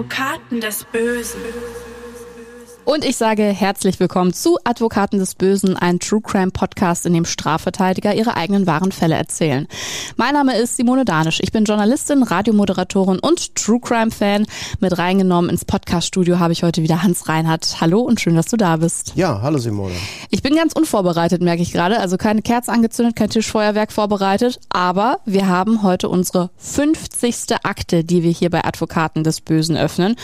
Advokaten des Bösen. Und ich sage herzlich willkommen zu Advokaten des Bösen, ein True Crime Podcast, in dem Strafverteidiger ihre eigenen wahren Fälle erzählen. Mein Name ist Simone Danisch. Ich bin Journalistin, Radiomoderatorin und True Crime Fan. Mit reingenommen ins Podcaststudio habe ich heute wieder Hans Reinhardt. Hallo und schön, dass du da bist. Ja, hallo Simone. Ich bin ganz unvorbereitet, merke ich gerade. Also keine Kerze angezündet, kein Tischfeuerwerk vorbereitet. Aber wir haben heute unsere 50. Akte, die wir hier bei Advokaten des Bösen öffnen.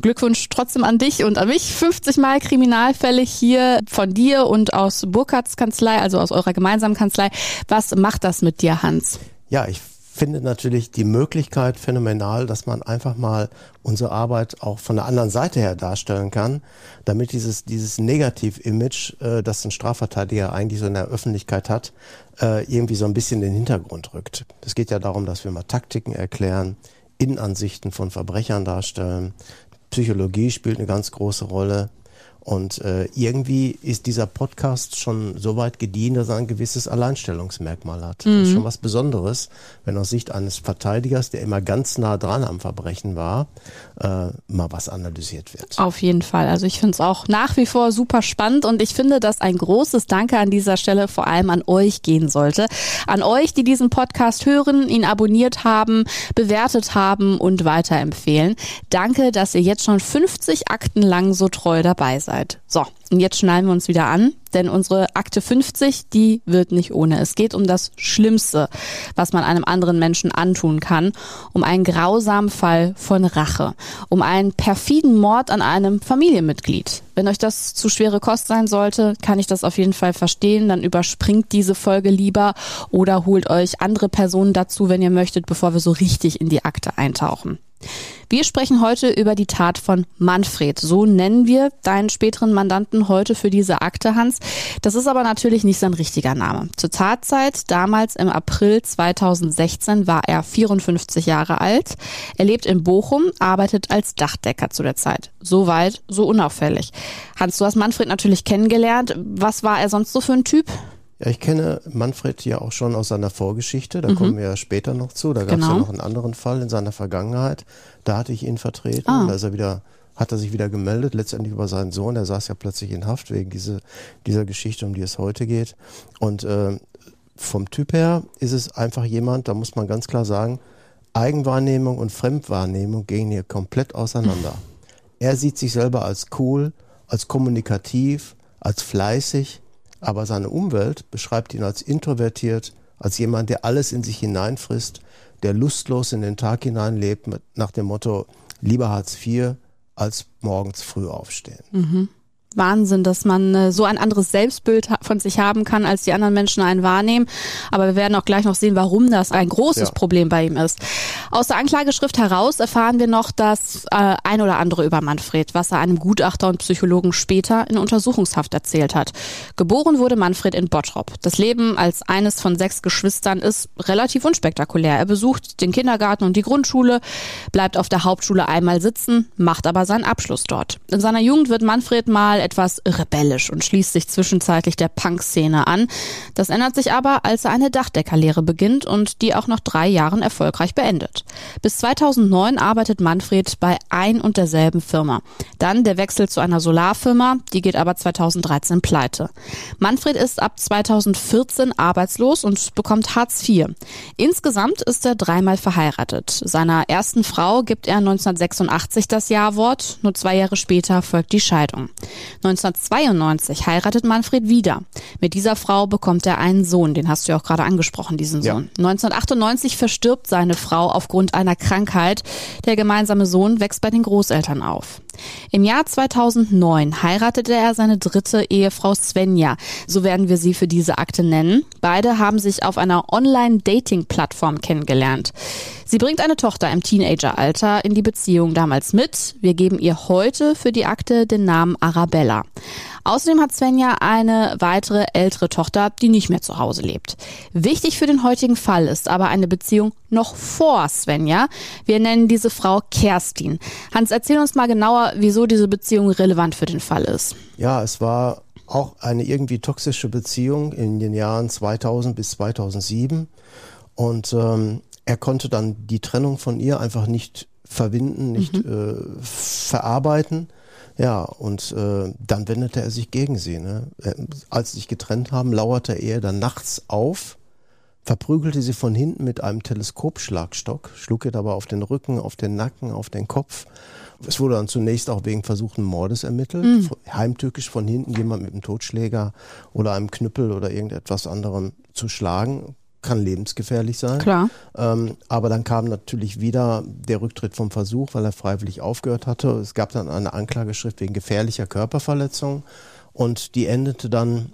Glückwunsch trotzdem an dich und an mich. 50 Mal Kriminalfälle hier von dir und aus Burkhards Kanzlei, also aus eurer gemeinsamen Kanzlei. Was macht das mit dir, Hans? Ja, ich finde natürlich die Möglichkeit phänomenal, dass man einfach mal unsere Arbeit auch von der anderen Seite her darstellen kann, damit dieses, dieses Negativ-Image, äh, das ein Strafverteidiger eigentlich so in der Öffentlichkeit hat, äh, irgendwie so ein bisschen in den Hintergrund rückt. Es geht ja darum, dass wir mal Taktiken erklären, Innenansichten von Verbrechern darstellen, Psychologie spielt eine ganz große Rolle. Und äh, irgendwie ist dieser Podcast schon so weit gediehen, dass er ein gewisses Alleinstellungsmerkmal hat. Mhm. Das ist mhm. schon was Besonderes, wenn aus Sicht eines Verteidigers, der immer ganz nah dran am Verbrechen war, äh, mal was analysiert wird. Auf jeden Fall. Also ich finde es auch nach wie vor super spannend und ich finde, dass ein großes Danke an dieser Stelle vor allem an euch gehen sollte. An euch, die diesen Podcast hören, ihn abonniert haben, bewertet haben und weiterempfehlen. Danke, dass ihr jetzt schon 50 Akten lang so treu dabei seid. Zeit. So, und jetzt schnallen wir uns wieder an, denn unsere Akte 50, die wird nicht ohne. Es geht um das Schlimmste, was man einem anderen Menschen antun kann, um einen grausamen Fall von Rache, um einen perfiden Mord an einem Familienmitglied. Wenn euch das zu schwere Kost sein sollte, kann ich das auf jeden Fall verstehen, dann überspringt diese Folge lieber oder holt euch andere Personen dazu, wenn ihr möchtet, bevor wir so richtig in die Akte eintauchen. Wir sprechen heute über die Tat von Manfred. So nennen wir deinen späteren Mandanten heute für diese Akte, Hans. Das ist aber natürlich nicht sein richtiger Name. Zur Tatzeit, damals im April 2016, war er 54 Jahre alt. Er lebt in Bochum, arbeitet als Dachdecker zu der Zeit. Soweit, so unauffällig. Hans, du hast Manfred natürlich kennengelernt. Was war er sonst so für ein Typ? Ja, ich kenne Manfred ja auch schon aus seiner Vorgeschichte, da mhm. kommen wir ja später noch zu. Da gab es genau. ja noch einen anderen Fall in seiner Vergangenheit. Da hatte ich ihn vertreten. Ah. Da ist er wieder, hat er sich wieder gemeldet, letztendlich über seinen Sohn. Der saß ja plötzlich in Haft wegen diese, dieser Geschichte, um die es heute geht. Und äh, vom Typ her ist es einfach jemand, da muss man ganz klar sagen, Eigenwahrnehmung und Fremdwahrnehmung gehen hier komplett auseinander. er sieht sich selber als cool, als kommunikativ, als fleißig aber seine Umwelt beschreibt ihn als introvertiert, als jemand, der alles in sich hineinfrisst, der lustlos in den Tag hineinlebt, nach dem Motto, lieber Hartz IV als morgens früh aufstehen. Mhm. Wahnsinn, dass man äh, so ein anderes Selbstbild von sich haben kann, als die anderen Menschen einen wahrnehmen. Aber wir werden auch gleich noch sehen, warum das ein großes ja. Problem bei ihm ist. Aus der Anklageschrift heraus erfahren wir noch das äh, ein oder andere über Manfred, was er einem Gutachter und Psychologen später in Untersuchungshaft erzählt hat. Geboren wurde Manfred in Bottrop. Das Leben als eines von sechs Geschwistern ist relativ unspektakulär. Er besucht den Kindergarten und die Grundschule, bleibt auf der Hauptschule einmal sitzen, macht aber seinen Abschluss dort. In seiner Jugend wird Manfred mal etwas rebellisch und schließt sich zwischenzeitlich der Punk-Szene an. Das ändert sich aber, als er eine Dachdeckerlehre beginnt und die auch nach drei Jahren erfolgreich beendet. Bis 2009 arbeitet Manfred bei ein und derselben Firma. Dann der Wechsel zu einer Solarfirma, die geht aber 2013 pleite. Manfred ist ab 2014 arbeitslos und bekommt Hartz IV. Insgesamt ist er dreimal verheiratet. Seiner ersten Frau gibt er 1986 das Ja-Wort, nur zwei Jahre später folgt die Scheidung. 1992 heiratet Manfred wieder. Mit dieser Frau bekommt er einen Sohn, den hast du ja auch gerade angesprochen, diesen Sohn. Ja. 1998 verstirbt seine Frau aufgrund einer Krankheit. Der gemeinsame Sohn wächst bei den Großeltern auf. Im Jahr 2009 heiratete er seine dritte Ehefrau Svenja. So werden wir sie für diese Akte nennen. Beide haben sich auf einer Online-Dating-Plattform kennengelernt. Sie bringt eine Tochter im Teenageralter in die Beziehung damals mit. Wir geben ihr heute für die Akte den Namen Arabella. Außerdem hat Svenja eine weitere ältere Tochter, die nicht mehr zu Hause lebt. Wichtig für den heutigen Fall ist aber eine Beziehung noch vor Svenja. Wir nennen diese Frau Kerstin. Hans, erzähl uns mal genauer, wieso diese Beziehung relevant für den Fall ist. Ja, es war auch eine irgendwie toxische Beziehung in den Jahren 2000 bis 2007. Und ähm, er konnte dann die Trennung von ihr einfach nicht verwinden, nicht mhm. äh, verarbeiten. Ja, und äh, dann wendete er sich gegen sie. Ne? Als sie sich getrennt haben, lauerte er dann nachts auf, verprügelte sie von hinten mit einem Teleskopschlagstock, schlug ihr dabei auf den Rücken, auf den Nacken, auf den Kopf. Es wurde dann zunächst auch wegen versuchten Mordes ermittelt. Mhm. Heimtückisch von hinten jemand mit einem Totschläger oder einem Knüppel oder irgendetwas anderem zu schlagen kann lebensgefährlich sein. Klar. Ähm, aber dann kam natürlich wieder der Rücktritt vom Versuch, weil er freiwillig aufgehört hatte. Es gab dann eine Anklageschrift wegen gefährlicher Körperverletzung und die endete dann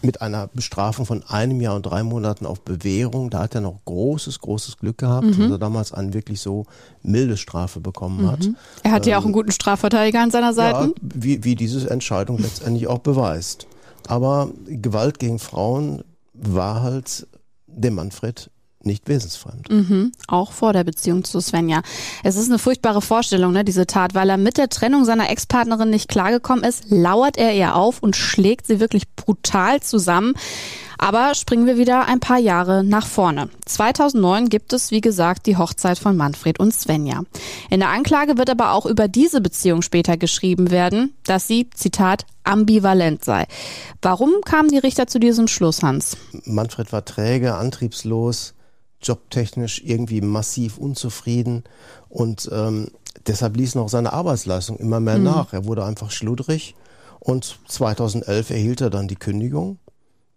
mit einer Bestrafung von einem Jahr und drei Monaten auf Bewährung. Da hat er noch großes, großes Glück gehabt, mhm. dass er damals eine wirklich so milde Strafe bekommen hat. Mhm. Er hatte ähm, ja auch einen guten Strafverteidiger an seiner Seite. Ja, wie, wie diese Entscheidung letztendlich auch beweist. Aber Gewalt gegen Frauen war halt dem Manfred nicht wesensfremd. Mhm, auch vor der Beziehung zu Svenja. Es ist eine furchtbare Vorstellung, ne, diese Tat, weil er mit der Trennung seiner Ex-Partnerin nicht klargekommen ist, lauert er ihr auf und schlägt sie wirklich brutal zusammen. Aber springen wir wieder ein paar Jahre nach vorne. 2009 gibt es, wie gesagt, die Hochzeit von Manfred und Svenja. In der Anklage wird aber auch über diese Beziehung später geschrieben werden, dass sie, Zitat, ambivalent sei. Warum kamen die Richter zu diesem Schluss, Hans? Manfred war träge, antriebslos, jobtechnisch irgendwie massiv unzufrieden und ähm, deshalb ließ noch seine Arbeitsleistung immer mehr mhm. nach. Er wurde einfach schludrig und 2011 erhielt er dann die Kündigung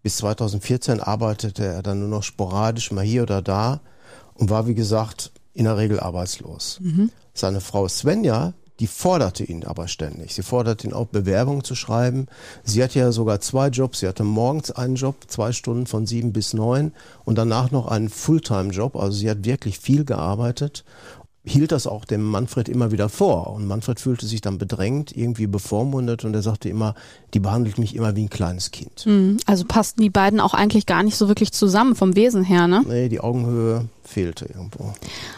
bis 2014 arbeitete er dann nur noch sporadisch mal hier oder da und war, wie gesagt, in der Regel arbeitslos. Mhm. Seine Frau Svenja, die forderte ihn aber ständig. Sie forderte ihn auch, Bewerbungen zu schreiben. Sie hatte ja sogar zwei Jobs. Sie hatte morgens einen Job, zwei Stunden von sieben bis neun und danach noch einen Fulltime-Job. Also sie hat wirklich viel gearbeitet hielt das auch dem Manfred immer wieder vor. Und Manfred fühlte sich dann bedrängt, irgendwie bevormundet und er sagte immer, die behandelt mich immer wie ein kleines Kind. Mhm. Also passten die beiden auch eigentlich gar nicht so wirklich zusammen vom Wesen her, ne? Nee, die Augenhöhe fehlte irgendwo.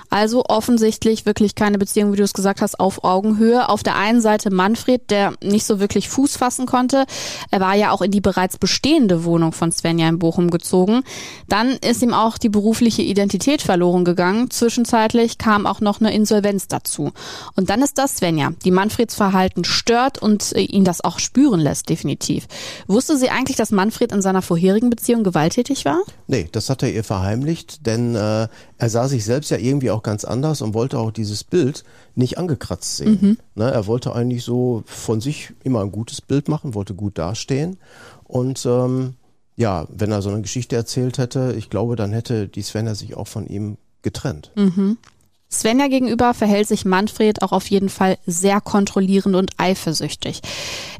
Also offensichtlich wirklich keine Beziehung, wie du es gesagt hast, auf Augenhöhe. Auf der einen Seite Manfred, der nicht so wirklich Fuß fassen konnte. Er war ja auch in die bereits bestehende Wohnung von Svenja in Bochum gezogen. Dann ist ihm auch die berufliche Identität verloren gegangen. Zwischenzeitlich kam auch noch eine Insolvenz dazu. Und dann ist das Svenja, die Manfreds Verhalten stört und äh, ihn das auch spüren lässt, definitiv. Wusste sie eigentlich, dass Manfred in seiner vorherigen Beziehung gewalttätig war? Nee, das hat er ihr verheimlicht, denn äh, er sah sich selbst ja irgendwie auch ganz anders und wollte auch dieses Bild nicht angekratzt sehen. Mhm. Ne, er wollte eigentlich so von sich immer ein gutes Bild machen, wollte gut dastehen. Und ähm, ja, wenn er so eine Geschichte erzählt hätte, ich glaube, dann hätte die Svenja sich auch von ihm getrennt. Mhm. Svenja gegenüber verhält sich Manfred auch auf jeden Fall sehr kontrollierend und eifersüchtig.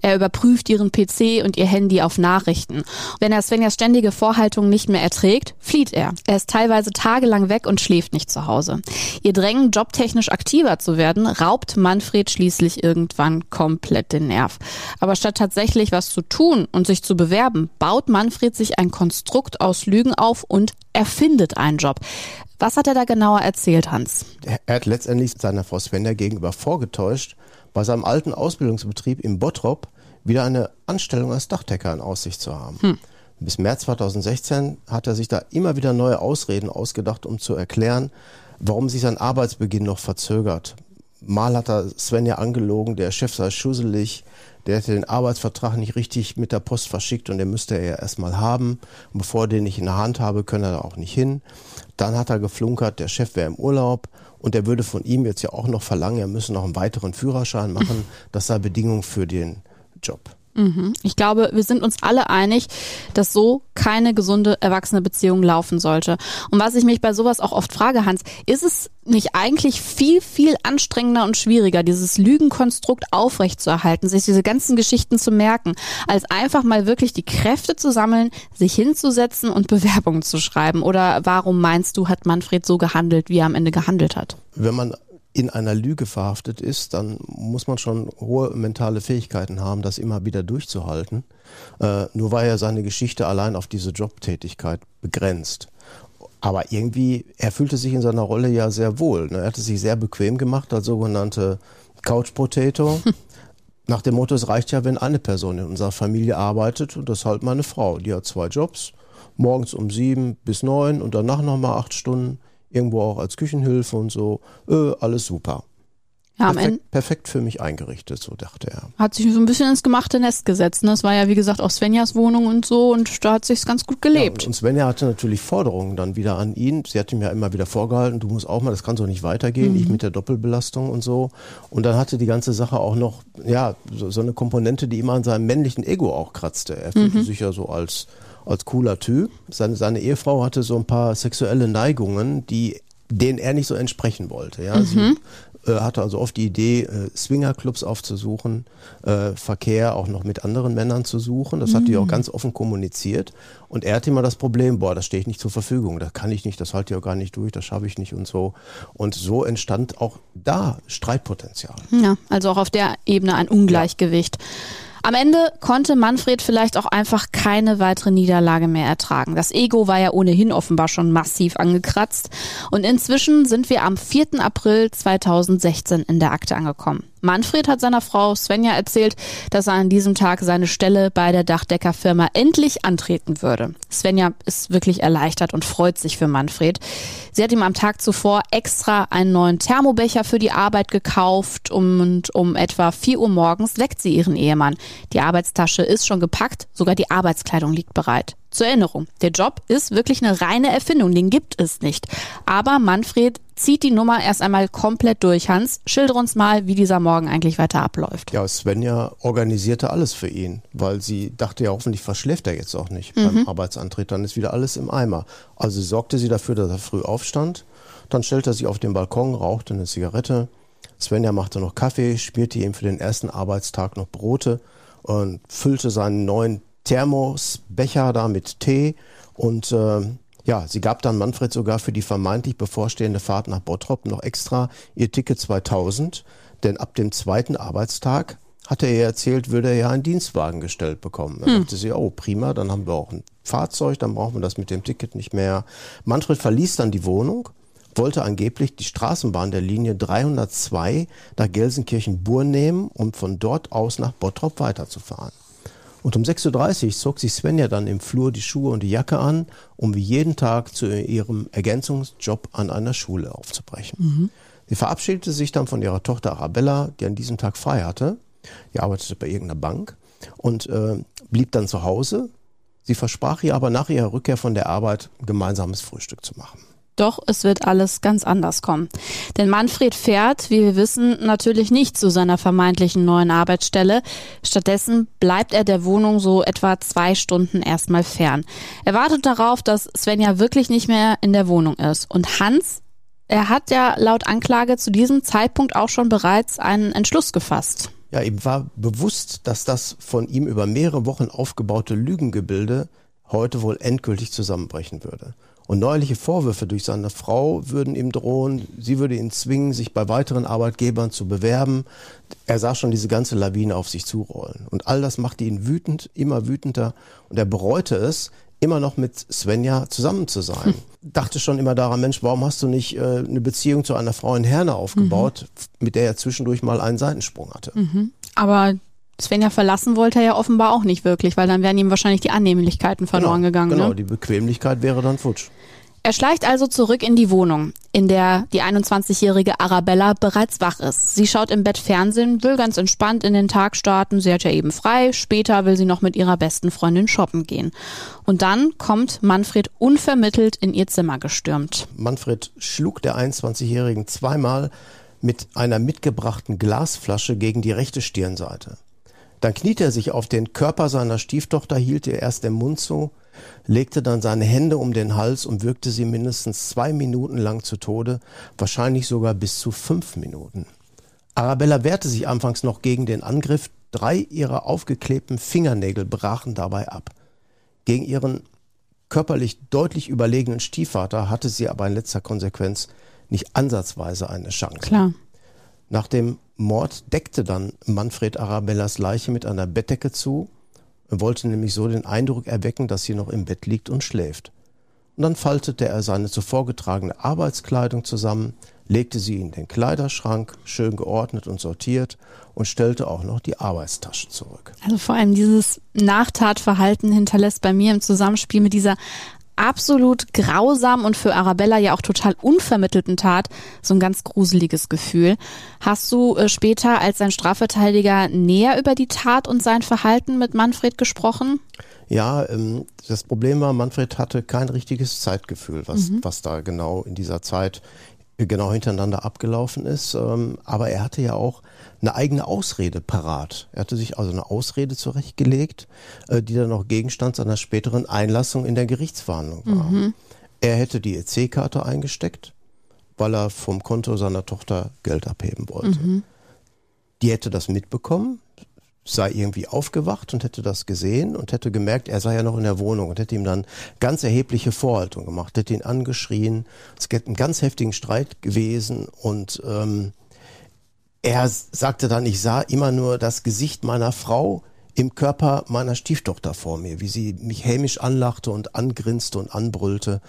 Er überprüft ihren PC und ihr Handy auf Nachrichten. Wenn er Svenjas ständige Vorhaltung nicht mehr erträgt, flieht er. Er ist teilweise tagelang weg und schläft nicht zu Hause. Ihr Drängen, jobtechnisch aktiver zu werden, raubt Manfred schließlich irgendwann komplett den Nerv. Aber statt tatsächlich was zu tun und sich zu bewerben, baut Manfred sich ein Konstrukt aus Lügen auf und erfindet einen Job. Was hat er da genauer erzählt, Hans? Er hat letztendlich seiner Frau Svenja gegenüber vorgetäuscht, bei seinem alten Ausbildungsbetrieb in Bottrop wieder eine Anstellung als Dachdecker in Aussicht zu haben. Hm. Bis März 2016 hat er sich da immer wieder neue Ausreden ausgedacht, um zu erklären, warum sich sein Arbeitsbeginn noch verzögert. Mal hat er Svenja angelogen, der Chef sei schusselig, der hätte den Arbeitsvertrag nicht richtig mit der Post verschickt und den müsste er ja erstmal haben. Und bevor er den nicht in der Hand habe, könne er da auch nicht hin. Dann hat er geflunkert, der Chef wäre im Urlaub und er würde von ihm jetzt ja auch noch verlangen, er müsse noch einen weiteren Führerschein machen. Das sei Bedingung für den Job. Mhm. Ich glaube, wir sind uns alle einig, dass so keine gesunde erwachsene Beziehung laufen sollte. Und was ich mich bei sowas auch oft frage, Hans, ist es nicht eigentlich viel, viel anstrengender und schwieriger, dieses Lügenkonstrukt aufrechtzuerhalten, sich diese ganzen Geschichten zu merken, als einfach mal wirklich die Kräfte zu sammeln, sich hinzusetzen und Bewerbungen zu schreiben? Oder warum meinst du, hat Manfred so gehandelt, wie er am Ende gehandelt hat? Wenn man in einer Lüge verhaftet ist, dann muss man schon hohe mentale Fähigkeiten haben, das immer wieder durchzuhalten. Äh, nur war ja seine Geschichte allein auf diese Jobtätigkeit begrenzt. Aber irgendwie, er fühlte sich in seiner Rolle ja sehr wohl. Ne? Er hatte sich sehr bequem gemacht als sogenannte Couch Potato. Nach dem Motto, es reicht ja, wenn eine Person in unserer Familie arbeitet und das ist halt meine Frau. Die hat zwei Jobs, morgens um sieben bis neun und danach nochmal acht Stunden irgendwo auch als Küchenhilfe und so. Äh, alles super. Ja, perfekt, perfekt, für mich eingerichtet, so dachte er. Hat sich so ein bisschen ins gemachte Nest gesetzt. Ne? Das war ja, wie gesagt, auch Svenjas Wohnung und so und da hat sich's ganz gut gelebt. Ja, und Svenja hatte natürlich Forderungen dann wieder an ihn. Sie hat ihm ja immer wieder vorgehalten, du musst auch mal, das kann so nicht weitergehen, mhm. ich mit der Doppelbelastung und so. Und dann hatte die ganze Sache auch noch, ja, so, so eine Komponente, die immer an seinem männlichen Ego auch kratzte. Er fühlte mhm. sich ja so als, als cooler Typ. Seine, seine Ehefrau hatte so ein paar sexuelle Neigungen, die denen er nicht so entsprechen wollte. Ja, mhm. sie äh, hatte also oft die Idee, äh, Swingerclubs aufzusuchen, äh, Verkehr auch noch mit anderen Männern zu suchen. Das mhm. hat die auch mm. ganz offen kommuniziert. Und er hatte immer das Problem, boah, das stehe ich nicht zur Verfügung, das kann ich nicht, das halte ich auch gar nicht durch, das schaffe ich nicht und so. Und so entstand auch da Streitpotenzial. Ja, also auch auf der Ebene ein Ungleichgewicht. Ja. Am Ende konnte Manfred vielleicht auch einfach keine weitere Niederlage mehr ertragen. Das Ego war ja ohnehin offenbar schon massiv angekratzt. Und inzwischen sind wir am 4. April 2016 in der Akte angekommen. Manfred hat seiner Frau Svenja erzählt, dass er an diesem Tag seine Stelle bei der Dachdeckerfirma endlich antreten würde. Svenja ist wirklich erleichtert und freut sich für Manfred. Sie hat ihm am Tag zuvor extra einen neuen Thermobecher für die Arbeit gekauft und um etwa 4 Uhr morgens weckt sie ihren Ehemann. Die Arbeitstasche ist schon gepackt, sogar die Arbeitskleidung liegt bereit. Zur Erinnerung, der Job ist wirklich eine reine Erfindung, den gibt es nicht. Aber Manfred zieht die Nummer erst einmal komplett durch. Hans, schildere uns mal, wie dieser Morgen eigentlich weiter abläuft. Ja, Svenja organisierte alles für ihn, weil sie dachte ja hoffentlich verschläft er jetzt auch nicht mhm. beim Arbeitsantritt, dann ist wieder alles im Eimer. Also sorgte sie dafür, dass er früh aufstand, dann stellte er sich auf den Balkon, rauchte eine Zigarette. Svenja machte noch Kaffee, spielte ihm für den ersten Arbeitstag noch Brote und füllte seinen neuen Thermosbecher da mit Tee und äh, ja, sie gab dann Manfred sogar für die vermeintlich bevorstehende Fahrt nach Bottrop noch extra ihr Ticket 2000, denn ab dem zweiten Arbeitstag hatte er erzählt, würde er ja einen Dienstwagen gestellt bekommen. Da hm. dachte sie, oh prima, dann haben wir auch ein Fahrzeug, dann brauchen wir das mit dem Ticket nicht mehr. Manfred verließ dann die Wohnung, wollte angeblich die Straßenbahn der Linie 302 nach Gelsenkirchen-Burr nehmen, um von dort aus nach Bottrop weiterzufahren. Und um 6.30 Uhr zog sich Svenja dann im Flur die Schuhe und die Jacke an, um wie jeden Tag zu ihrem Ergänzungsjob an einer Schule aufzubrechen. Mhm. Sie verabschiedete sich dann von ihrer Tochter Arabella, die an diesem Tag frei hatte. Die arbeitete bei irgendeiner Bank und äh, blieb dann zu Hause. Sie versprach ihr aber nach ihrer Rückkehr von der Arbeit gemeinsames Frühstück zu machen. Doch es wird alles ganz anders kommen. Denn Manfred fährt, wie wir wissen, natürlich nicht zu seiner vermeintlichen neuen Arbeitsstelle. Stattdessen bleibt er der Wohnung so etwa zwei Stunden erstmal fern. Er wartet darauf, dass Svenja wirklich nicht mehr in der Wohnung ist. Und Hans, er hat ja laut Anklage zu diesem Zeitpunkt auch schon bereits einen Entschluss gefasst. Ja, ihm war bewusst, dass das von ihm über mehrere Wochen aufgebaute Lügengebilde heute wohl endgültig zusammenbrechen würde. Und neuliche Vorwürfe durch seine Frau würden ihm drohen, sie würde ihn zwingen, sich bei weiteren Arbeitgebern zu bewerben. Er sah schon diese ganze Lawine auf sich zurollen. Und all das machte ihn wütend, immer wütender. Und er bereute es, immer noch mit Svenja zusammen zu sein. Hm. Dachte schon immer daran, Mensch, warum hast du nicht äh, eine Beziehung zu einer Frau in Herne aufgebaut, mhm. mit der er zwischendurch mal einen Seitensprung hatte? Mhm. Aber Svenja verlassen wollte er ja offenbar auch nicht wirklich, weil dann wären ihm wahrscheinlich die Annehmlichkeiten verloren genau, gegangen. Genau, ne? die Bequemlichkeit wäre dann futsch. Er schleicht also zurück in die Wohnung, in der die 21-jährige Arabella bereits wach ist. Sie schaut im Bett Fernsehen, will ganz entspannt in den Tag starten. Sie hat ja eben frei. Später will sie noch mit ihrer besten Freundin shoppen gehen. Und dann kommt Manfred unvermittelt in ihr Zimmer gestürmt. Manfred schlug der 21-jährigen zweimal mit einer mitgebrachten Glasflasche gegen die rechte Stirnseite. Dann kniete er sich auf den Körper seiner Stieftochter, hielt ihr erst den Mund zu, legte dann seine Hände um den Hals und wirkte sie mindestens zwei Minuten lang zu Tode, wahrscheinlich sogar bis zu fünf Minuten. Arabella wehrte sich anfangs noch gegen den Angriff, drei ihrer aufgeklebten Fingernägel brachen dabei ab. Gegen ihren körperlich deutlich überlegenen Stiefvater hatte sie aber in letzter Konsequenz nicht ansatzweise eine Chance. Klar. Nach dem Mord deckte dann Manfred Arabellas Leiche mit einer Bettdecke zu er wollte nämlich so den Eindruck erwecken, dass sie noch im Bett liegt und schläft. Und dann faltete er seine zuvor getragene Arbeitskleidung zusammen, legte sie in den Kleiderschrank, schön geordnet und sortiert und stellte auch noch die Arbeitstasche zurück. Also vor allem dieses Nachtatverhalten hinterlässt bei mir im Zusammenspiel mit dieser absolut grausamen und für Arabella ja auch total unvermittelten Tat so ein ganz gruseliges Gefühl. Hast du äh, später als sein Strafverteidiger näher über die Tat und sein Verhalten mit Manfred gesprochen? Ja, ähm, das Problem war, Manfred hatte kein richtiges Zeitgefühl, was, mhm. was da genau in dieser Zeit genau hintereinander abgelaufen ist. Ähm, aber er hatte ja auch eine eigene Ausrede parat. Er hatte sich also eine Ausrede zurechtgelegt, äh, die dann auch Gegenstand seiner späteren Einlassung in der Gerichtsverhandlung war. Mhm. Er hätte die EC-Karte eingesteckt, weil er vom Konto seiner Tochter Geld abheben wollte. Mhm. Die hätte das mitbekommen, sei irgendwie aufgewacht und hätte das gesehen und hätte gemerkt, er sei ja noch in der Wohnung und hätte ihm dann ganz erhebliche Vorhaltung gemacht, hätte ihn angeschrien. Es hätte einen ganz heftigen Streit gewesen und ähm, er sagte dann, ich sah immer nur das Gesicht meiner Frau im Körper meiner Stieftochter vor mir, wie sie mich hämisch anlachte und angrinste und anbrüllte.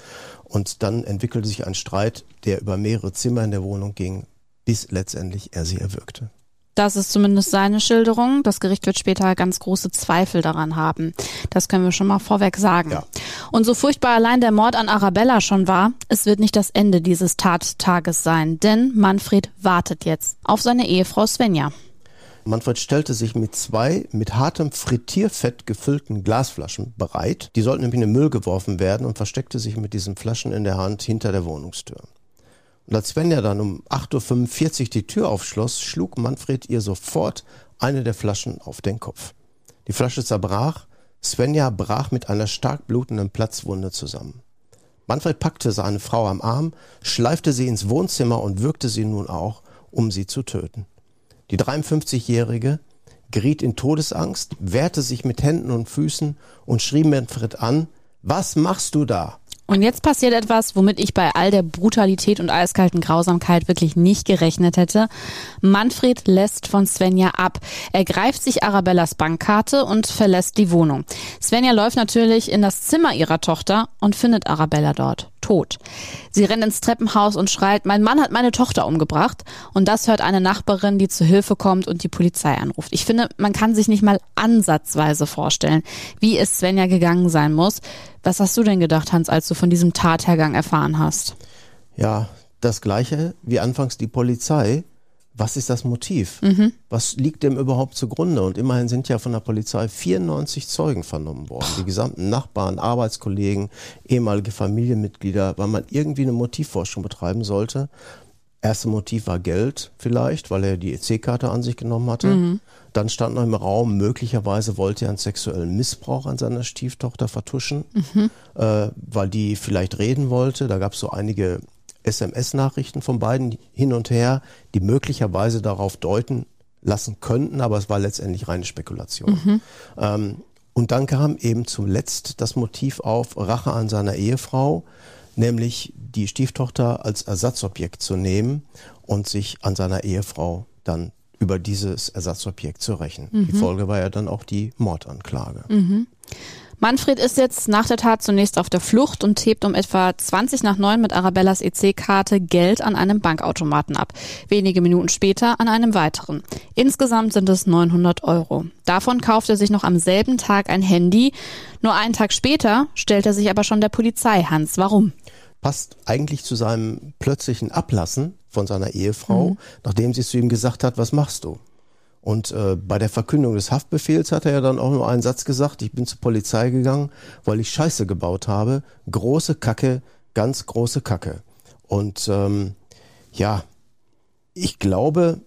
Und dann entwickelte sich ein Streit, der über mehrere Zimmer in der Wohnung ging, bis letztendlich er sie erwürgte. Das ist zumindest seine Schilderung. Das Gericht wird später ganz große Zweifel daran haben. Das können wir schon mal vorweg sagen. Ja. Und so furchtbar allein der Mord an Arabella schon war, es wird nicht das Ende dieses Tattages sein, denn Manfred wartet jetzt auf seine Ehefrau Svenja. Manfred stellte sich mit zwei mit hartem Frittierfett gefüllten Glasflaschen bereit. Die sollten nämlich in den Müll geworfen werden und versteckte sich mit diesen Flaschen in der Hand hinter der Wohnungstür. Und als Svenja dann um 8.45 Uhr die Tür aufschloss, schlug Manfred ihr sofort eine der Flaschen auf den Kopf. Die Flasche zerbrach, Svenja brach mit einer stark blutenden Platzwunde zusammen. Manfred packte seine Frau am Arm, schleifte sie ins Wohnzimmer und würgte sie nun auch, um sie zu töten. Die 53-Jährige geriet in Todesangst, wehrte sich mit Händen und Füßen und schrie Manfred an, was machst du da? Und jetzt passiert etwas, womit ich bei all der Brutalität und eiskalten Grausamkeit wirklich nicht gerechnet hätte. Manfred lässt von Svenja ab. Er greift sich Arabellas Bankkarte und verlässt die Wohnung. Svenja läuft natürlich in das Zimmer ihrer Tochter und findet Arabella dort tot. Sie rennt ins Treppenhaus und schreit, mein Mann hat meine Tochter umgebracht. Und das hört eine Nachbarin, die zu Hilfe kommt und die Polizei anruft. Ich finde, man kann sich nicht mal ansatzweise vorstellen, wie es Svenja gegangen sein muss. Was hast du denn gedacht, Hans, als du von diesem Tathergang erfahren hast? Ja, das gleiche wie anfangs die Polizei was ist das Motiv? Mhm. Was liegt dem überhaupt zugrunde? Und immerhin sind ja von der Polizei 94 Zeugen vernommen worden. Die gesamten Nachbarn, Arbeitskollegen, ehemalige Familienmitglieder, weil man irgendwie eine Motivforschung betreiben sollte. Erste Motiv war Geld vielleicht, weil er die EC-Karte an sich genommen hatte. Mhm. Dann stand noch im Raum, möglicherweise wollte er einen sexuellen Missbrauch an seiner Stieftochter vertuschen, mhm. äh, weil die vielleicht reden wollte. Da gab es so einige SMS-Nachrichten von beiden hin und her, die möglicherweise darauf deuten lassen könnten, aber es war letztendlich reine Spekulation. Mhm. Ähm, und dann kam eben zuletzt das Motiv auf Rache an seiner Ehefrau, nämlich die Stieftochter als Ersatzobjekt zu nehmen und sich an seiner Ehefrau dann über dieses Ersatzobjekt zu rächen. Mhm. Die Folge war ja dann auch die Mordanklage. Mhm. Manfred ist jetzt nach der Tat zunächst auf der Flucht und hebt um etwa 20 nach 9 mit Arabellas EC-Karte Geld an einem Bankautomaten ab. Wenige Minuten später an einem weiteren. Insgesamt sind es 900 Euro. Davon kauft er sich noch am selben Tag ein Handy. Nur einen Tag später stellt er sich aber schon der Polizei. Hans, warum? Passt eigentlich zu seinem plötzlichen Ablassen von seiner Ehefrau, mhm. nachdem sie zu ihm gesagt hat, was machst du? Und äh, bei der Verkündung des Haftbefehls hat er ja dann auch nur einen Satz gesagt, ich bin zur Polizei gegangen, weil ich Scheiße gebaut habe. Große Kacke, ganz große Kacke. Und ähm, ja, ich glaube,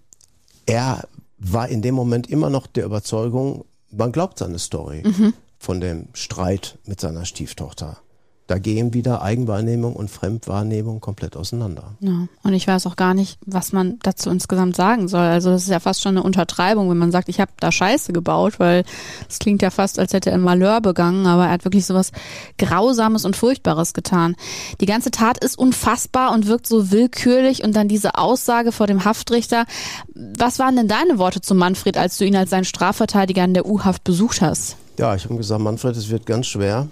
er war in dem Moment immer noch der Überzeugung, man glaubt seine Story mhm. von dem Streit mit seiner Stieftochter da gehen wieder Eigenwahrnehmung und Fremdwahrnehmung komplett auseinander. Ja, und ich weiß auch gar nicht, was man dazu insgesamt sagen soll. Also das ist ja fast schon eine Untertreibung, wenn man sagt, ich habe da Scheiße gebaut, weil es klingt ja fast, als hätte er ein Malheur begangen, aber er hat wirklich sowas Grausames und Furchtbares getan. Die ganze Tat ist unfassbar und wirkt so willkürlich und dann diese Aussage vor dem Haftrichter. Was waren denn deine Worte zu Manfred, als du ihn als seinen Strafverteidiger in der U-Haft besucht hast? Ja, ich habe gesagt, Manfred, es wird ganz schwer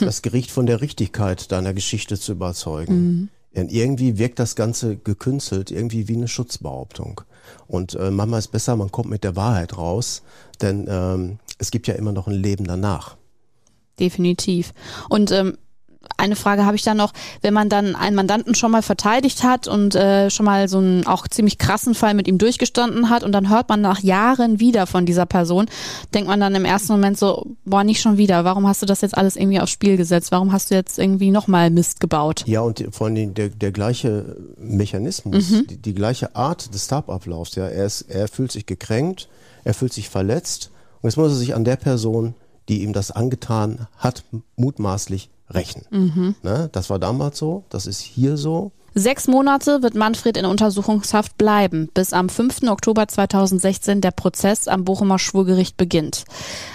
das Gericht von der Richtigkeit deiner Geschichte zu überzeugen. Mhm. Denn irgendwie wirkt das Ganze gekünstelt, irgendwie wie eine Schutzbehauptung. Und äh, manchmal ist besser, man kommt mit der Wahrheit raus, denn ähm, es gibt ja immer noch ein Leben danach. Definitiv. Und ähm, eine Frage habe ich da noch, wenn man dann einen Mandanten schon mal verteidigt hat und äh, schon mal so einen auch ziemlich krassen Fall mit ihm durchgestanden hat und dann hört man nach Jahren wieder von dieser Person, denkt man dann im ersten Moment so, boah, nicht schon wieder, warum hast du das jetzt alles irgendwie aufs Spiel gesetzt? Warum hast du jetzt irgendwie nochmal Mist gebaut? Ja, und vor allem der, der gleiche Mechanismus, mhm. die, die, gleiche Art des Tabablaufs, ja, er, ist, er fühlt sich gekränkt, er fühlt sich verletzt und jetzt muss er sich an der Person, die ihm das angetan hat, mutmaßlich rächen. Mhm. Ne? Das war damals so, das ist hier so. Sechs Monate wird Manfred in Untersuchungshaft bleiben, bis am 5. Oktober 2016 der Prozess am Bochumer Schwurgericht beginnt.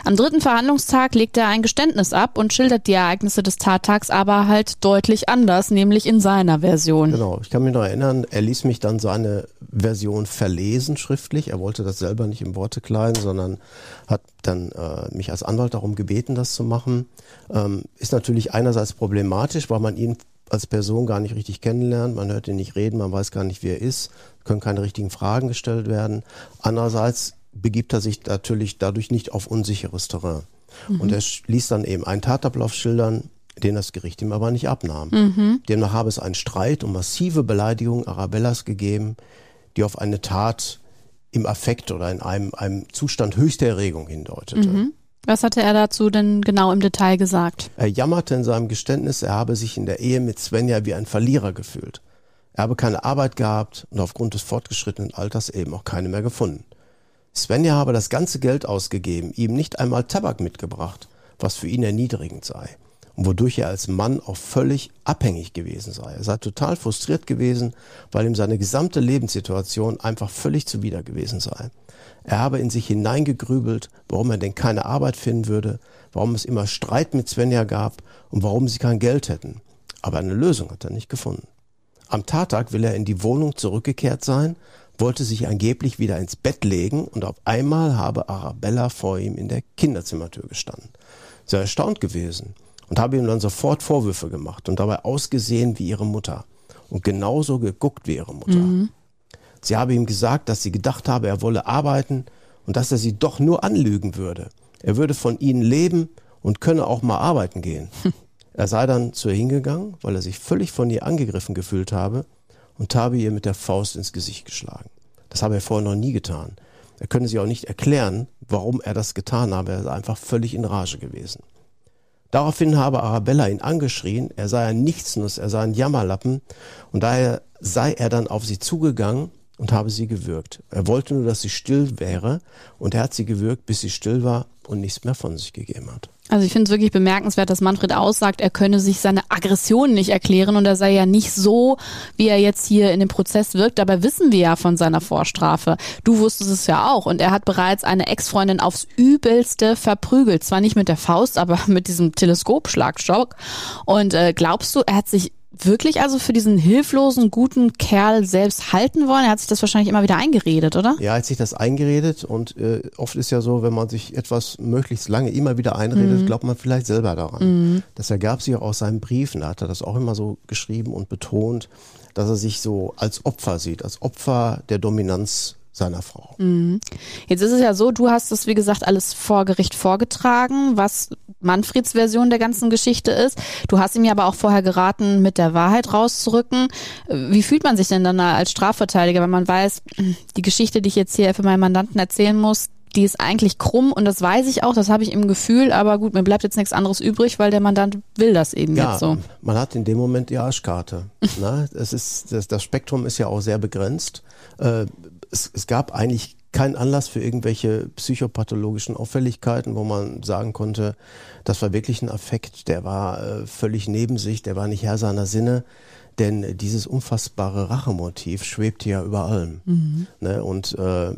Am dritten Verhandlungstag legt er ein Geständnis ab und schildert die Ereignisse des Tattags aber halt deutlich anders, nämlich in seiner Version. Genau, ich kann mich noch erinnern, er ließ mich dann seine Version verlesen schriftlich. Er wollte das selber nicht in Worte kleiden, sondern hat dann äh, mich als Anwalt darum gebeten, das zu machen. Ähm, ist natürlich einerseits problematisch, weil man ihn als Person gar nicht richtig kennenlernt, man hört ihn nicht reden, man weiß gar nicht, wer er ist, können keine richtigen Fragen gestellt werden. Andererseits begibt er sich natürlich dadurch nicht auf unsicheres Terrain. Mhm. Und er ließ dann eben einen Tatablauf schildern, den das Gericht ihm aber nicht abnahm. Mhm. Demnach habe es einen Streit und massive Beleidigungen Arabellas gegeben, die auf eine Tat im Affekt oder in einem, einem Zustand höchster Erregung hindeutete. Mhm. Was hatte er dazu denn genau im Detail gesagt? Er jammerte in seinem Geständnis, er habe sich in der Ehe mit Svenja wie ein Verlierer gefühlt. Er habe keine Arbeit gehabt und aufgrund des fortgeschrittenen Alters eben auch keine mehr gefunden. Svenja habe das ganze Geld ausgegeben, ihm nicht einmal Tabak mitgebracht, was für ihn erniedrigend sei und wodurch er als Mann auch völlig abhängig gewesen sei. Er sei total frustriert gewesen, weil ihm seine gesamte Lebenssituation einfach völlig zuwider gewesen sei. Er habe in sich hineingegrübelt, warum er denn keine Arbeit finden würde, warum es immer Streit mit Svenja gab und warum sie kein Geld hätten. Aber eine Lösung hat er nicht gefunden. Am Tattag will er in die Wohnung zurückgekehrt sein, wollte sich angeblich wieder ins Bett legen und auf einmal habe Arabella vor ihm in der Kinderzimmertür gestanden. Sei erstaunt gewesen und habe ihm dann sofort Vorwürfe gemacht und dabei ausgesehen wie ihre Mutter und genauso geguckt wie ihre Mutter. Mhm. Sie habe ihm gesagt, dass sie gedacht habe, er wolle arbeiten und dass er sie doch nur anlügen würde. Er würde von ihnen leben und könne auch mal arbeiten gehen. Er sei dann zu ihr hingegangen, weil er sich völlig von ihr angegriffen gefühlt habe und habe ihr mit der Faust ins Gesicht geschlagen. Das habe er vorher noch nie getan. Er könne sich auch nicht erklären, warum er das getan habe. Er sei einfach völlig in Rage gewesen. Daraufhin habe Arabella ihn angeschrien, er sei ein Nichtsnuss, er sei ein Jammerlappen und daher sei er dann auf sie zugegangen und habe sie gewürgt. Er wollte nur, dass sie still wäre und er hat sie gewürgt, bis sie still war und nichts mehr von sich gegeben hat. Also ich finde es wirklich bemerkenswert, dass Manfred aussagt, er könne sich seine Aggression nicht erklären und er sei ja nicht so, wie er jetzt hier in dem Prozess wirkt. Dabei wissen wir ja von seiner Vorstrafe. Du wusstest es ja auch und er hat bereits eine Ex-Freundin aufs Übelste verprügelt. Zwar nicht mit der Faust, aber mit diesem Teleskopschlagstock. Und äh, glaubst du, er hat sich wirklich also für diesen hilflosen, guten Kerl selbst halten wollen? Er hat sich das wahrscheinlich immer wieder eingeredet, oder? Ja, er hat sich das eingeredet und äh, oft ist ja so, wenn man sich etwas möglichst lange immer wieder einredet, mhm. glaubt man vielleicht selber daran. Mhm. Das ergab sich auch aus seinen Briefen, da hat er das auch immer so geschrieben und betont, dass er sich so als Opfer sieht, als Opfer der Dominanz seiner Frau. Mhm. Jetzt ist es ja so, du hast das, wie gesagt, alles vor Gericht vorgetragen, was Manfreds Version der ganzen Geschichte ist. Du hast ihm ja aber auch vorher geraten, mit der Wahrheit rauszurücken. Wie fühlt man sich denn dann als Strafverteidiger, wenn man weiß, die Geschichte, die ich jetzt hier für meinen Mandanten erzählen muss, die ist eigentlich krumm und das weiß ich auch, das habe ich im Gefühl, aber gut, mir bleibt jetzt nichts anderes übrig, weil der Mandant will das eben ja, jetzt so. Man hat in dem Moment die Arschkarte. ne? es ist, das, das Spektrum ist ja auch sehr begrenzt. Äh, es, es gab eigentlich keinen Anlass für irgendwelche psychopathologischen Auffälligkeiten, wo man sagen konnte, das war wirklich ein Affekt, der war äh, völlig neben sich, der war nicht Herr seiner Sinne. Denn dieses unfassbare Rachemotiv schwebt ja über allem. Mhm. Ne? Und äh,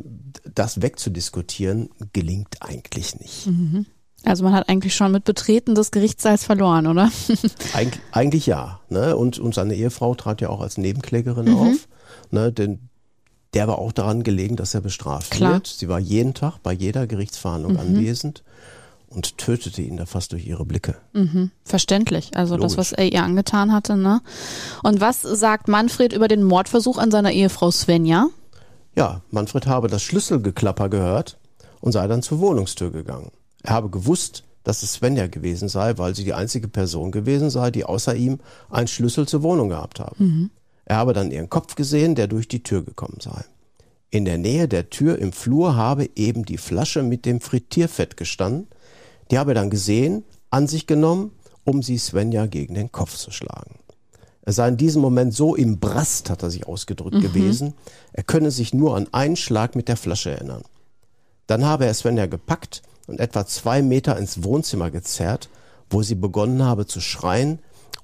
das wegzudiskutieren gelingt eigentlich nicht. Mhm. Also man hat eigentlich schon mit Betreten des Gerichtssaals verloren, oder? Eig eigentlich ja. Ne? Und, und seine Ehefrau trat ja auch als Nebenklägerin mhm. auf. Ne? Denn der war auch daran gelegen, dass er bestraft Klar. wird. Sie war jeden Tag bei jeder Gerichtsverhandlung mhm. anwesend und tötete ihn da fast durch ihre Blicke. Mhm. Verständlich. Also Logisch. das, was er ihr angetan hatte. Ne? Und was sagt Manfred über den Mordversuch an seiner Ehefrau Svenja? Ja, Manfred habe das Schlüsselgeklapper gehört und sei dann zur Wohnungstür gegangen. Er habe gewusst, dass es Svenja gewesen sei, weil sie die einzige Person gewesen sei, die außer ihm einen Schlüssel zur Wohnung gehabt habe. Mhm. Er habe dann ihren Kopf gesehen, der durch die Tür gekommen sei. In der Nähe der Tür im Flur habe eben die Flasche mit dem Frittierfett gestanden. Die habe er dann gesehen, an sich genommen, um sie Svenja gegen den Kopf zu schlagen. Er sei in diesem Moment so im Brast, hat er sich ausgedrückt mhm. gewesen, er könne sich nur an einen Schlag mit der Flasche erinnern. Dann habe er Svenja gepackt und etwa zwei Meter ins Wohnzimmer gezerrt, wo sie begonnen habe zu schreien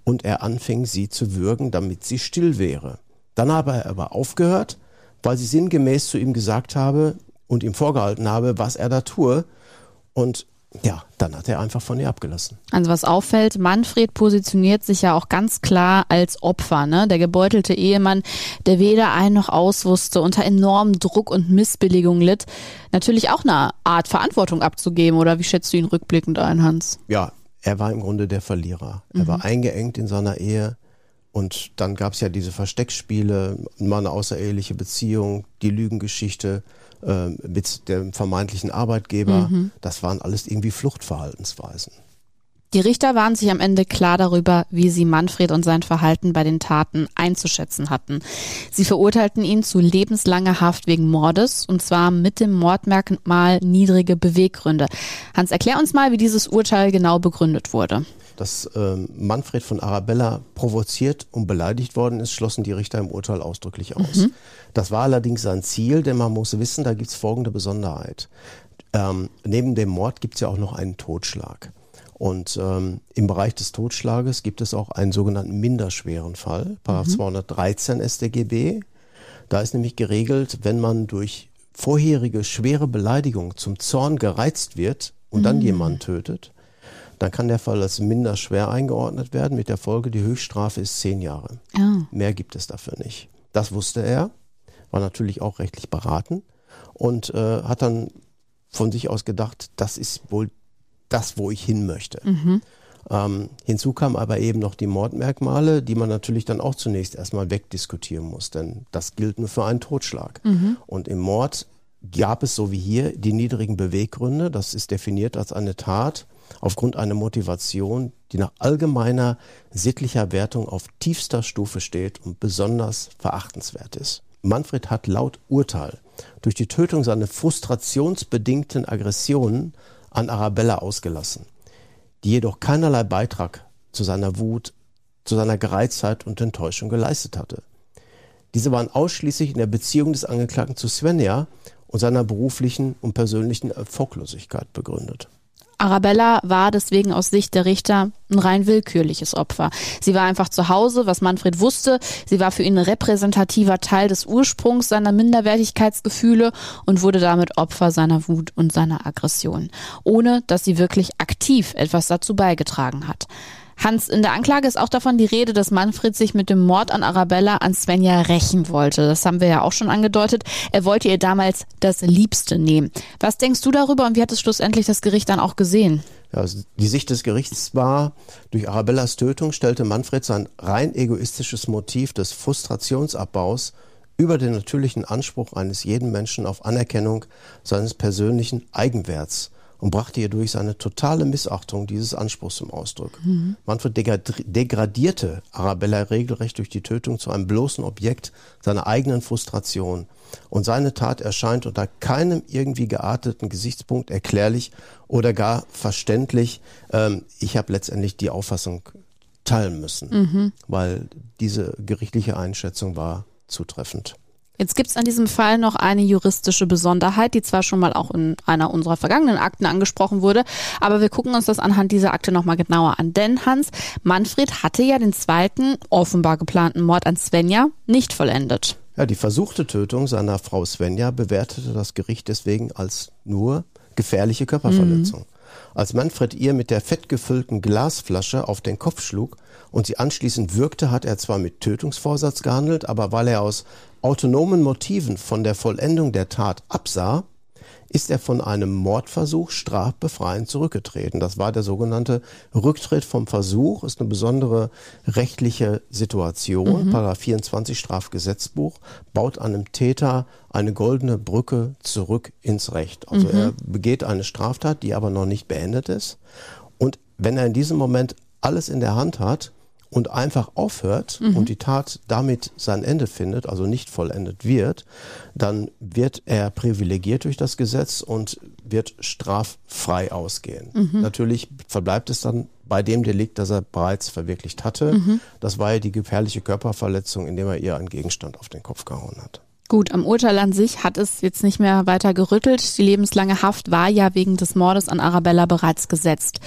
und er anfing, sie zu würgen, damit sie still wäre. Dann habe er aber aufgehört, weil sie sinngemäß zu ihm gesagt habe und ihm vorgehalten habe, was er da tue. Und ja, dann hat er einfach von ihr abgelassen. Also was auffällt, Manfred positioniert sich ja auch ganz klar als Opfer, ne? Der gebeutelte Ehemann, der weder ein noch aus wusste, unter enormem Druck und Missbilligung litt. Natürlich auch eine Art Verantwortung abzugeben, oder wie schätzt du ihn rückblickend ein, Hans? Ja, er war im Grunde der Verlierer. Er mhm. war eingeengt in seiner Ehe. Und dann gab es ja diese Versteckspiele, mal eine außereheliche Beziehung, die Lügengeschichte äh, mit dem vermeintlichen Arbeitgeber. Mhm. Das waren alles irgendwie Fluchtverhaltensweisen. Die Richter waren sich am Ende klar darüber, wie sie Manfred und sein Verhalten bei den Taten einzuschätzen hatten. Sie verurteilten ihn zu lebenslanger Haft wegen Mordes und zwar mit dem Mordmerkmal niedrige Beweggründe. Hans, erklär uns mal, wie dieses Urteil genau begründet wurde. Dass ähm, Manfred von Arabella provoziert und beleidigt worden ist, schlossen die Richter im Urteil ausdrücklich aus. Mhm. Das war allerdings sein Ziel, denn man muss wissen, da gibt es folgende Besonderheit. Ähm, neben dem Mord gibt es ja auch noch einen Totschlag. Und ähm, im Bereich des Totschlages gibt es auch einen sogenannten minderschweren Fall, Paragraph mhm. 213 StGB. Da ist nämlich geregelt, wenn man durch vorherige schwere Beleidigung zum Zorn gereizt wird und mhm. dann jemanden tötet, dann kann der Fall als minder schwer eingeordnet werden. Mit der Folge, die Höchststrafe ist zehn Jahre. Oh. Mehr gibt es dafür nicht. Das wusste er, war natürlich auch rechtlich beraten und äh, hat dann von sich aus gedacht, das ist wohl das, wo ich hin möchte. Mhm. Ähm, hinzu kamen aber eben noch die Mordmerkmale, die man natürlich dann auch zunächst erstmal wegdiskutieren muss, denn das gilt nur für einen Totschlag. Mhm. Und im Mord gab es so wie hier die niedrigen Beweggründe. Das ist definiert als eine Tat aufgrund einer Motivation, die nach allgemeiner sittlicher Wertung auf tiefster Stufe steht und besonders verachtenswert ist. Manfred hat laut Urteil durch die Tötung seiner frustrationsbedingten Aggressionen an Arabella ausgelassen, die jedoch keinerlei Beitrag zu seiner Wut, zu seiner Gereiztheit und Enttäuschung geleistet hatte. Diese waren ausschließlich in der Beziehung des Angeklagten zu Svenja und seiner beruflichen und persönlichen Erfolglosigkeit begründet. Arabella war deswegen aus Sicht der Richter ein rein willkürliches Opfer. Sie war einfach zu Hause, was Manfred wusste. Sie war für ihn ein repräsentativer Teil des Ursprungs seiner Minderwertigkeitsgefühle und wurde damit Opfer seiner Wut und seiner Aggression, ohne dass sie wirklich aktiv etwas dazu beigetragen hat. Hans, in der Anklage ist auch davon die Rede, dass Manfred sich mit dem Mord an Arabella an Svenja rächen wollte. Das haben wir ja auch schon angedeutet. Er wollte ihr damals das Liebste nehmen. Was denkst du darüber und wie hat es schlussendlich das Gericht dann auch gesehen? Ja, also die Sicht des Gerichts war, durch Arabellas Tötung stellte Manfred sein rein egoistisches Motiv des Frustrationsabbaus über den natürlichen Anspruch eines jeden Menschen auf Anerkennung seines persönlichen Eigenwerts und brachte hierdurch seine totale Missachtung dieses Anspruchs zum Ausdruck. Mhm. Manfred degradierte Arabella regelrecht durch die Tötung zu einem bloßen Objekt seiner eigenen Frustration. Und seine Tat erscheint unter keinem irgendwie gearteten Gesichtspunkt erklärlich oder gar verständlich. Ähm, ich habe letztendlich die Auffassung teilen müssen, mhm. weil diese gerichtliche Einschätzung war zutreffend. Jetzt gibt es an diesem Fall noch eine juristische Besonderheit, die zwar schon mal auch in einer unserer vergangenen Akten angesprochen wurde, aber wir gucken uns das anhand dieser Akte nochmal genauer an. Denn Hans, Manfred hatte ja den zweiten, offenbar geplanten Mord an Svenja nicht vollendet. Ja, die versuchte Tötung seiner Frau Svenja bewertete das Gericht deswegen als nur gefährliche Körperverletzung. Mhm. Als Manfred ihr mit der fettgefüllten Glasflasche auf den Kopf schlug und sie anschließend würgte, hat er zwar mit Tötungsvorsatz gehandelt, aber weil er aus autonomen Motiven von der Vollendung der Tat absah, ist er von einem Mordversuch strafbefreiend zurückgetreten. Das war der sogenannte Rücktritt vom Versuch, ist eine besondere rechtliche Situation. Mhm. Paragraph 24 Strafgesetzbuch baut einem Täter eine goldene Brücke zurück ins Recht. Also mhm. er begeht eine Straftat, die aber noch nicht beendet ist. Und wenn er in diesem Moment alles in der Hand hat, und einfach aufhört mhm. und die Tat damit sein Ende findet, also nicht vollendet wird, dann wird er privilegiert durch das Gesetz und wird straffrei ausgehen. Mhm. Natürlich verbleibt es dann bei dem Delikt, das er bereits verwirklicht hatte. Mhm. Das war ja die gefährliche Körperverletzung, indem er ihr einen Gegenstand auf den Kopf gehauen hat. Gut, am Urteil an sich hat es jetzt nicht mehr weiter gerüttelt. Die lebenslange Haft war ja wegen des Mordes an Arabella bereits gesetzt.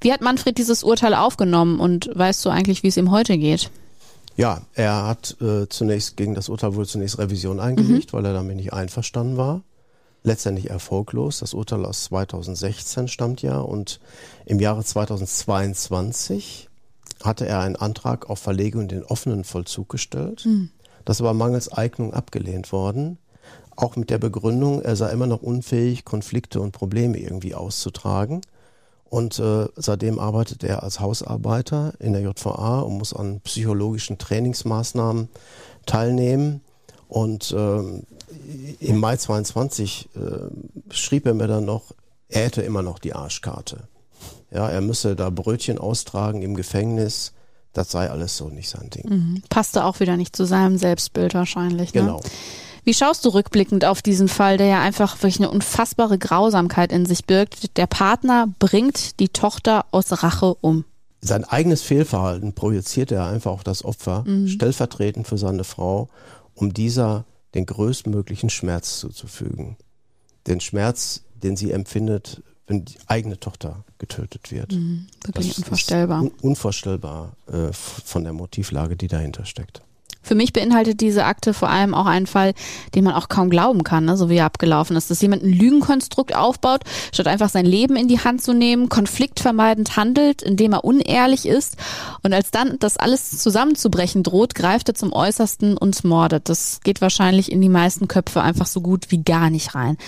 Wie hat Manfred dieses Urteil aufgenommen und weißt du eigentlich, wie es ihm heute geht? Ja, er hat äh, zunächst gegen das Urteil wohl zunächst Revision eingelegt, mhm. weil er damit nicht einverstanden war. Letztendlich erfolglos. Das Urteil aus 2016 stammt ja und im Jahre 2022 hatte er einen Antrag auf Verlegung in den offenen Vollzug gestellt. Mhm. Das war mangels Eignung abgelehnt worden. Auch mit der Begründung, er sei immer noch unfähig, Konflikte und Probleme irgendwie auszutragen. Und äh, seitdem arbeitet er als Hausarbeiter in der JVA und muss an psychologischen Trainingsmaßnahmen teilnehmen. Und äh, im Mai 22 äh, schrieb er mir dann noch, er hätte immer noch die Arschkarte. Ja, er müsse da Brötchen austragen im Gefängnis das sei alles so nicht sein Ding. Mhm. Passte auch wieder nicht zu seinem Selbstbild wahrscheinlich. Ne? Genau. Wie schaust du rückblickend auf diesen Fall, der ja einfach wirklich eine unfassbare Grausamkeit in sich birgt? Der Partner bringt die Tochter aus Rache um. Sein eigenes Fehlverhalten projiziert er einfach auf das Opfer, mhm. stellvertretend für seine Frau, um dieser den größtmöglichen Schmerz zuzufügen. Den Schmerz, den sie empfindet, wenn die eigene Tochter getötet wird. Mhm, wirklich das unvorstellbar. Un unvorstellbar äh, von der Motivlage, die dahinter steckt. Für mich beinhaltet diese Akte vor allem auch einen Fall, den man auch kaum glauben kann, ne, so wie er abgelaufen ist. Dass jemand ein Lügenkonstrukt aufbaut, statt einfach sein Leben in die Hand zu nehmen, konfliktvermeidend handelt, indem er unehrlich ist und als dann das alles zusammenzubrechen droht, greift er zum Äußersten und mordet. Das geht wahrscheinlich in die meisten Köpfe einfach so gut wie gar nicht rein.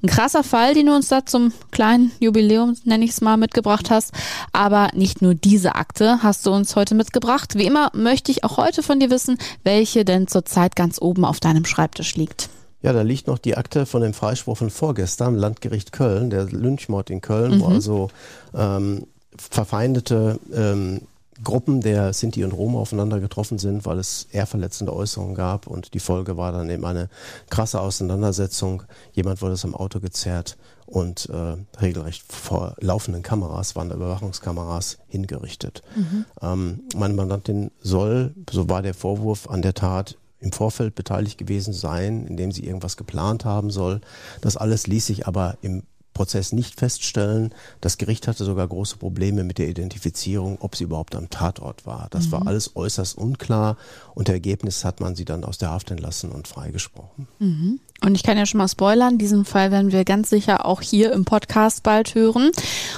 Ein krasser Fall, den du uns da zum kleinen Jubiläum, nenne ich es mal, mitgebracht hast. Aber nicht nur diese Akte hast du uns heute mitgebracht. Wie immer möchte ich auch heute von dir wissen, welche denn zurzeit ganz oben auf deinem Schreibtisch liegt. Ja, da liegt noch die Akte von dem Freispruch von vorgestern, Landgericht Köln, der Lynchmord in Köln, mhm. wo also ähm, verfeindete ähm, Gruppen der Sinti und Roma aufeinander getroffen sind, weil es eher verletzende Äußerungen gab und die Folge war dann eben eine krasse Auseinandersetzung. Jemand wurde aus dem Auto gezerrt und äh, regelrecht vor laufenden Kameras, waren da Überwachungskameras hingerichtet. Mhm. Ähm, meine Mandantin soll, so war der Vorwurf an der Tat, im Vorfeld beteiligt gewesen sein, indem sie irgendwas geplant haben soll. Das alles ließ sich aber im Prozess nicht feststellen. Das Gericht hatte sogar große Probleme mit der Identifizierung, ob sie überhaupt am Tatort war. Das mhm. war alles äußerst unklar und Ergebnis hat man sie dann aus der Haft entlassen und freigesprochen. Mhm. Und ich kann ja schon mal spoilern, diesen Fall werden wir ganz sicher auch hier im Podcast bald hören.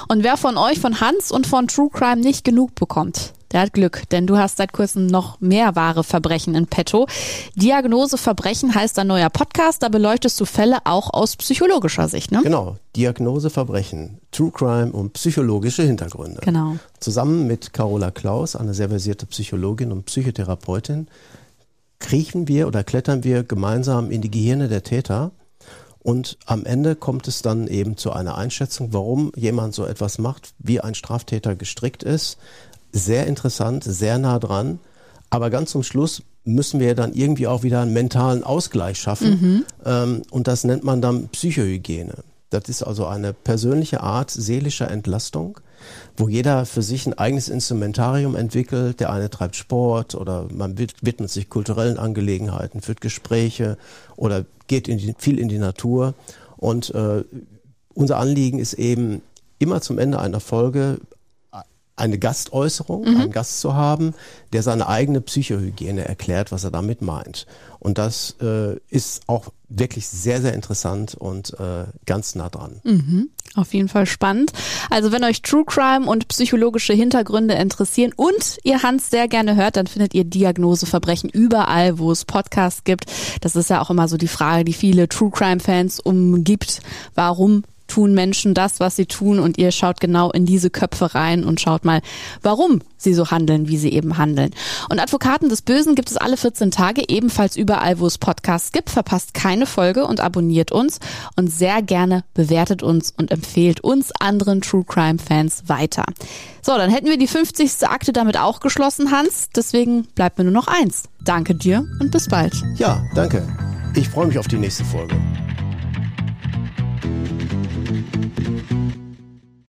Und wer von euch von Hans und von True Crime nicht genug bekommt, der hat Glück, denn du hast seit kurzem noch mehr wahre Verbrechen in petto. Diagnose Verbrechen heißt ein neuer Podcast, da beleuchtest du Fälle auch aus psychologischer Sicht, ne? Genau, Diagnose Verbrechen, True Crime und psychologische Hintergründe. Genau. Zusammen mit Carola Klaus, eine sehr versierte Psychologin und Psychotherapeutin, kriechen wir oder klettern wir gemeinsam in die Gehirne der Täter und am Ende kommt es dann eben zu einer Einschätzung, warum jemand so etwas macht, wie ein Straftäter gestrickt ist, sehr interessant, sehr nah dran. Aber ganz zum Schluss müssen wir dann irgendwie auch wieder einen mentalen Ausgleich schaffen. Mhm. Ähm, und das nennt man dann Psychohygiene. Das ist also eine persönliche Art seelischer Entlastung, wo jeder für sich ein eigenes Instrumentarium entwickelt. Der eine treibt Sport oder man widmet sich kulturellen Angelegenheiten, führt Gespräche oder geht in die, viel in die Natur. Und äh, unser Anliegen ist eben immer zum Ende einer Folge eine Gastäußerung, mhm. einen Gast zu haben, der seine eigene Psychohygiene erklärt, was er damit meint. Und das äh, ist auch wirklich sehr, sehr interessant und äh, ganz nah dran. Mhm. Auf jeden Fall spannend. Also wenn euch True Crime und psychologische Hintergründe interessieren und ihr Hans sehr gerne hört, dann findet ihr Diagnoseverbrechen überall, wo es Podcasts gibt. Das ist ja auch immer so die Frage, die viele True Crime Fans umgibt. Warum tun Menschen das, was sie tun und ihr schaut genau in diese Köpfe rein und schaut mal, warum sie so handeln, wie sie eben handeln. Und Advokaten des Bösen gibt es alle 14 Tage, ebenfalls überall, wo es Podcasts gibt. Verpasst keine Folge und abonniert uns und sehr gerne bewertet uns und empfehlt uns anderen True Crime Fans weiter. So, dann hätten wir die 50. Akte damit auch geschlossen, Hans. Deswegen bleibt mir nur noch eins. Danke dir und bis bald. Ja, danke. Ich freue mich auf die nächste Folge. Thank you.